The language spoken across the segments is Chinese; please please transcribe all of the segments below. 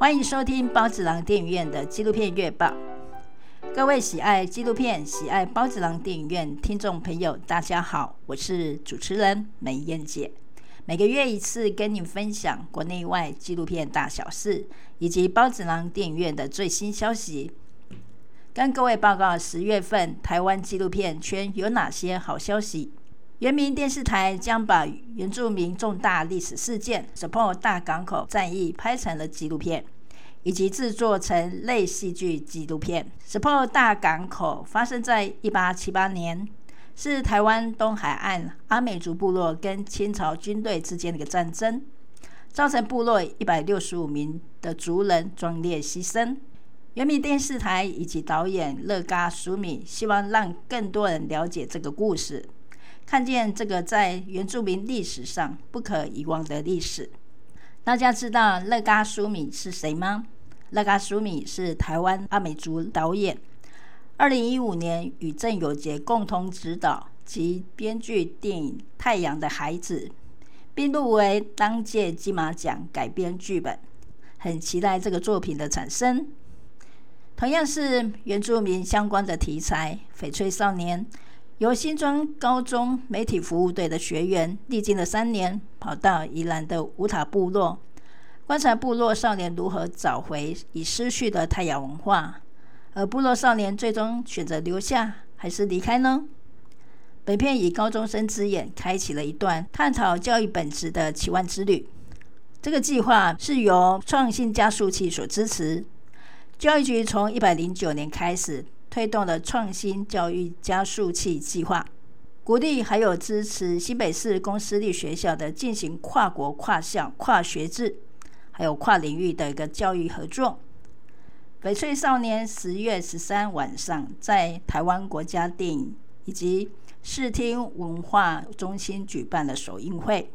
欢迎收听包子囊电影院的纪录片月报。各位喜爱纪录片、喜爱包子囊电影院听众朋友，大家好，我是主持人梅艳姐。每个月一次，跟你分享国内外纪录片大小事，以及包子囊电影院的最新消息。跟各位报告，十月份台湾纪录片圈有哪些好消息？原民电视台将把原住民重大历史事件 ——Support 大港口战役拍成了纪录片，以及制作成类戏剧纪录片。Support 大港口发生在一八七八年，是台湾东海岸阿美族部落跟清朝军队之间的一个战争，造成部落一百六十五名的族人壮烈牺牲。原民电视台以及导演乐嘎舒米希望让更多人了解这个故事，看见这个在原住民历史上不可遗忘的历史。大家知道乐嘎苏米是谁吗？乐嘎苏米是台湾阿美族导演，二零一五年与郑有杰共同执导及编剧电影《太阳的孩子》，并入围当届金马奖改编剧本，很期待这个作品的产生。同样是原住民相关的题材，《翡翠少年》由新庄高中媒体服务队的学员历经了三年，跑到宜兰的五塔部落，观察部落少年如何找回已失去的泰雅文化，而部落少年最终选择留下还是离开呢？本片以高中生之眼，开启了一段探讨教育本质的奇幻之旅。这个计划是由创新加速器所支持。教育局从一百零九年开始推动了创新教育加速器计划，鼓励还有支持新北市公私立学校的进行跨国、跨校、跨学制，还有跨领域的一个教育合作。翡翠少年十月十三晚上在台湾国家电影以及视听文化中心举办了首映会，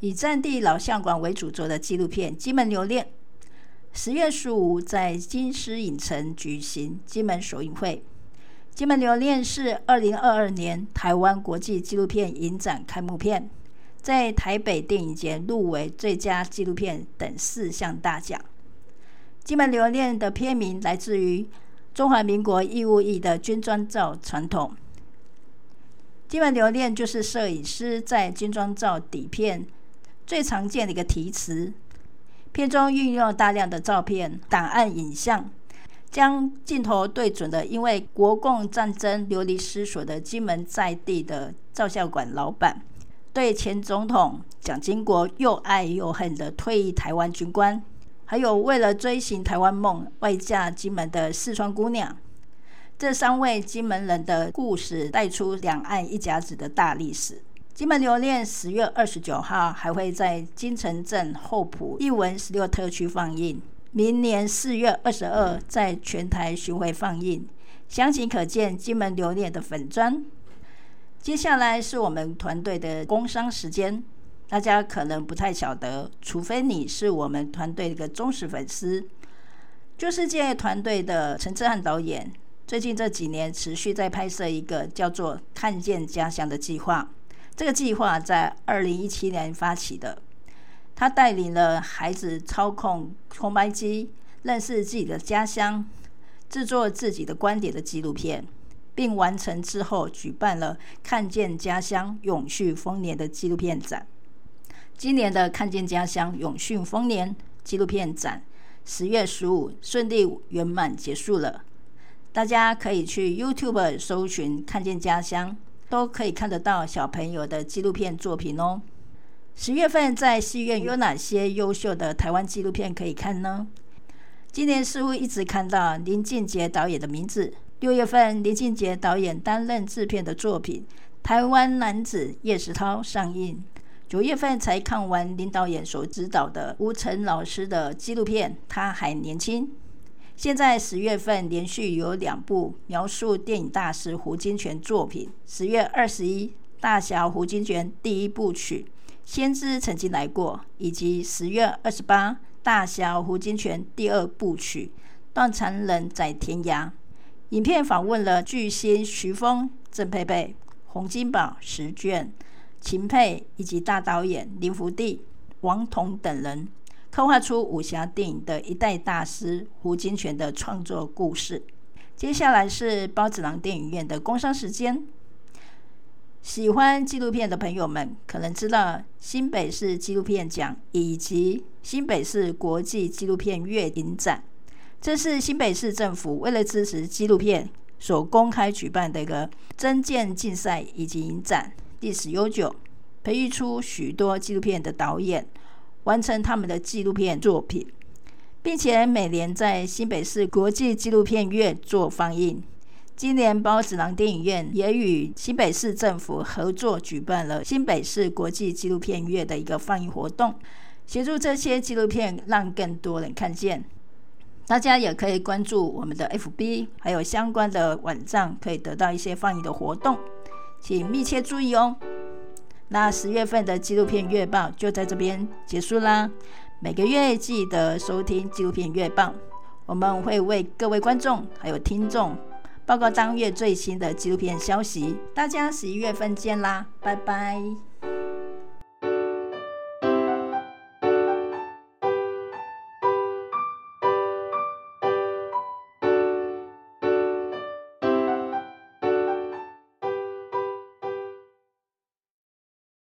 以战地老相馆为主轴的纪录片《金门留恋》。十月十五在金狮影城举行金门首映会，《金门留恋》是二零二二年台湾国际纪录片影展开幕片，在台北电影节入围最佳纪录片等四项大奖。《金门留恋》的片名来自于中华民国义务役的军装照传统，《金门留恋》就是摄影师在军装照底片最常见的一个题词。片中运用大量的照片、档案、影像，将镜头对准了因为国共战争流离失所的金门在地的照相馆老板，对前总统蒋经国又爱又恨的退役台湾军官，还有为了追寻台湾梦外嫁金门的四川姑娘，这三位金门人的故事带出两岸一甲子的大历史。《金门留恋》十月二十九号还会在金城镇后埔艺文十六特区放映，明年四月二十二在全台巡回放映。详情可见《金门留恋》的粉专。接下来是我们团队的工商时间，大家可能不太晓得，除非你是我们团队的忠实粉丝。旧世界团队的陈志汉导演，最近这几年持续在拍摄一个叫做《看见家乡》的计划。这个计划在二零一七年发起的，他带领了孩子操控空白机，认识自己的家乡，制作自己的观点的纪录片，并完成之后举办了“看见家乡，永续丰年”的纪录片展。今年的“看见家乡，永续丰年”纪录片展，十月十五顺利圆满结束了。大家可以去 YouTube 搜寻“看见家乡”。都可以看得到小朋友的纪录片作品哦。十月份在戏院有哪些优秀的台湾纪录片可以看呢？今年似乎一直看到林靖杰导演的名字。六月份林靖杰导演担任制片的作品《台湾男子叶石涛》上映。九月份才看完林导演所指导的吴承老师的纪录片《他还年轻》。现在十月份连续有两部描述电影大师胡金铨作品。十月二十一，大侠胡金铨第一部曲《先知曾经来过》，以及十月二十八，大侠胡金铨第二部曲《断肠人在天涯》。影片访问了巨星徐枫、郑佩佩、洪金宝、石卷、秦沛以及大导演林福地、王童等人。刻画出武侠电影的一代大师胡金铨的创作故事。接下来是包子郎电影院的工商时间。喜欢纪录片的朋友们可能知道新北市纪录片奖以及新北市国际纪录片月影展，这是新北市政府为了支持纪录片所公开举办的一个征件竞赛以及影展，历史悠久，培育出许多纪录片的导演，完成他们的纪录片作品，并且每年在新北市国际纪录片月做放映。今年孢子囊电影院也与新北市政府合作举办了新北市国际纪录片月的一个放映活动，协助这些纪录片让更多人看见。大家也可以关注我们的 FB，还有相关的网站，可以得到一些放映的活动，请密切注意哦。那十月份的纪录片月报就在这边结束啦。每个月记得收听纪录片月报，我们会为各位观众还有听众。报告当月最新的纪录片消息，大家十一月份见啦，拜拜。